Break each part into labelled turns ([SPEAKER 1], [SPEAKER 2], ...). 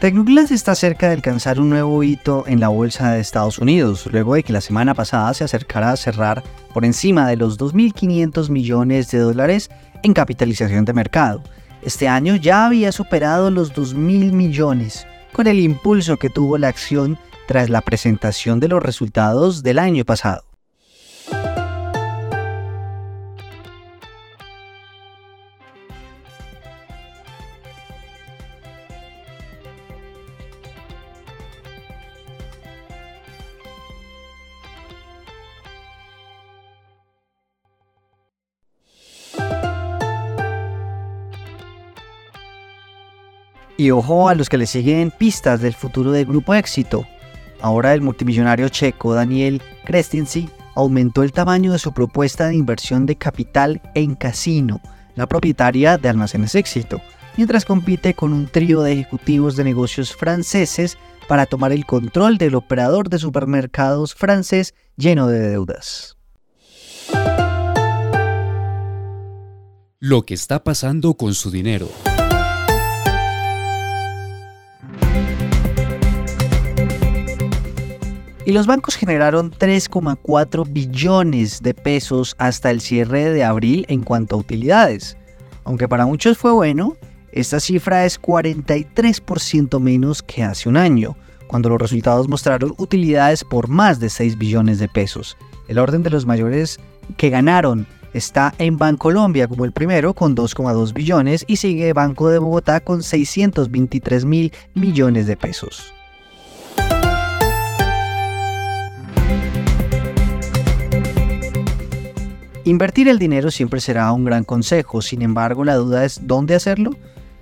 [SPEAKER 1] Tecnoglass está cerca de alcanzar un nuevo hito en la bolsa de Estados Unidos, luego de que la semana pasada se acercara a cerrar por encima de los 2.500 millones de dólares en capitalización de mercado. Este año ya había superado los 2.000 millones, con el impulso que tuvo la acción tras la presentación de los resultados del año pasado. Y ojo a los que le siguen pistas del futuro del grupo éxito. Ahora el multimillonario checo Daniel Christensen aumentó el tamaño de su propuesta de inversión de capital en Casino, la propietaria de Almacenes Éxito, mientras compite con un trío de ejecutivos de negocios franceses para tomar el control del operador de supermercados francés lleno de deudas.
[SPEAKER 2] Lo que está pasando con su dinero.
[SPEAKER 1] Y los bancos generaron 3,4 billones de pesos hasta el cierre de abril en cuanto a utilidades. Aunque para muchos fue bueno, esta cifra es 43% menos que hace un año, cuando los resultados mostraron utilidades por más de 6 billones de pesos. El orden de los mayores que ganaron está en Bancolombia como el primero con 2,2 billones y sigue Banco de Bogotá con 623 mil millones de pesos. Invertir el dinero siempre será un gran consejo, sin embargo la duda es dónde hacerlo.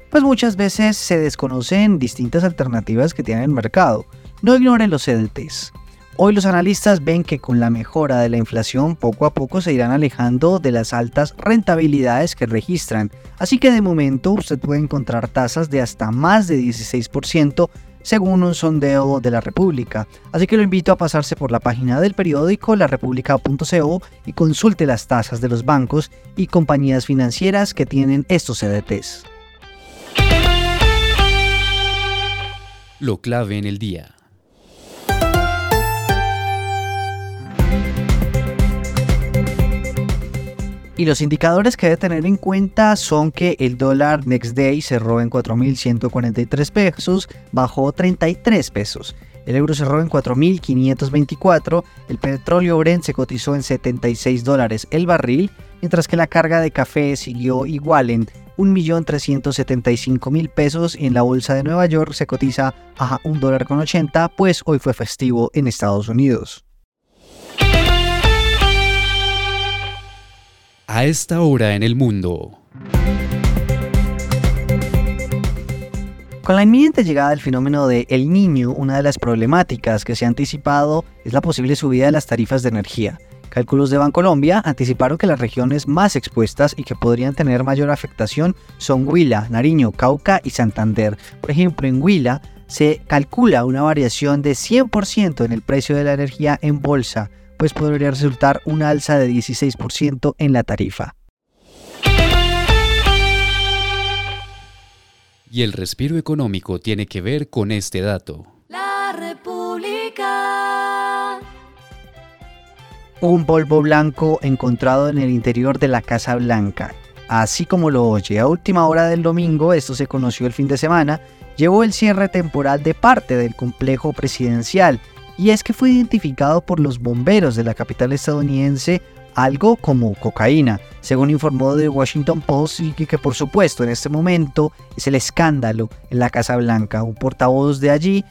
[SPEAKER 1] Pues muchas veces se desconocen distintas alternativas que tiene el mercado. No ignoren los CDTs. Hoy los analistas ven que con la mejora de la inflación poco a poco se irán alejando de las altas rentabilidades que registran, así que de momento usted puede encontrar tasas de hasta más de 16% según un sondeo de la República. Así que lo invito a pasarse por la página del periódico larepublica.co y consulte las tasas de los bancos y compañías financieras que tienen estos CDTs.
[SPEAKER 2] Lo clave en el día.
[SPEAKER 1] Y los indicadores que debe tener en cuenta son que el dólar next day cerró en 4.143 pesos, bajó 33 pesos. El euro cerró en 4.524, el petróleo Brent se cotizó en 76 dólares el barril, mientras que la carga de café siguió igual en 1.375.000 pesos y en la bolsa de Nueva York se cotiza a 1 dólar con 80, pues hoy fue festivo en Estados Unidos.
[SPEAKER 2] A esta hora en el mundo.
[SPEAKER 1] Con la inminente llegada del fenómeno de El Niño, una de las problemáticas que se ha anticipado es la posible subida de las tarifas de energía. Cálculos de Bancolombia anticiparon que las regiones más expuestas y que podrían tener mayor afectación son Huila, Nariño, Cauca y Santander. Por ejemplo, en Huila se calcula una variación de 100% en el precio de la energía en bolsa, pues podría resultar una alza de 16% en la tarifa.
[SPEAKER 2] Y el respiro económico tiene que ver con este dato.
[SPEAKER 3] La República.
[SPEAKER 1] Un polvo blanco encontrado en el interior de la Casa Blanca. Así como lo oye, a última hora del domingo, esto se conoció el fin de semana, llevó el cierre temporal de parte del complejo presidencial y es que fue identificado por los bomberos de la capital estadounidense algo como cocaína, según informó The Washington Post y que, por supuesto en este momento es el escándalo en la Casa Blanca. Un portavoz de allí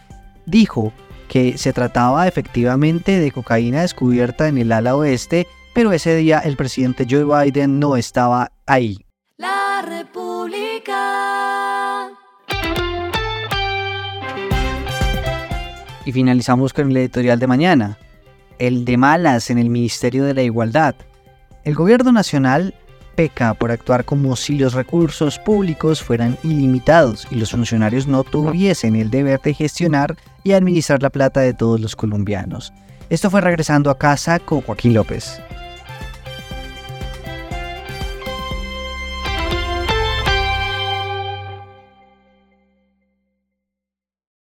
[SPEAKER 1] dijo que se trataba efectivamente de cocaína descubierta en el ala oeste, pero ese día el presidente Joe Biden no estaba ahí.
[SPEAKER 3] La República.
[SPEAKER 1] Y finalizamos con el editorial de mañana. el de malas en el Ministerio de la Igualdad. El gobierno nacional peca por actuar como si los recursos públicos fueran ilimitados y los funcionarios no tuviesen el deber de gestionar y administrar la plata de todos los colombianos. Esto fue regresando a casa con Joaquín López.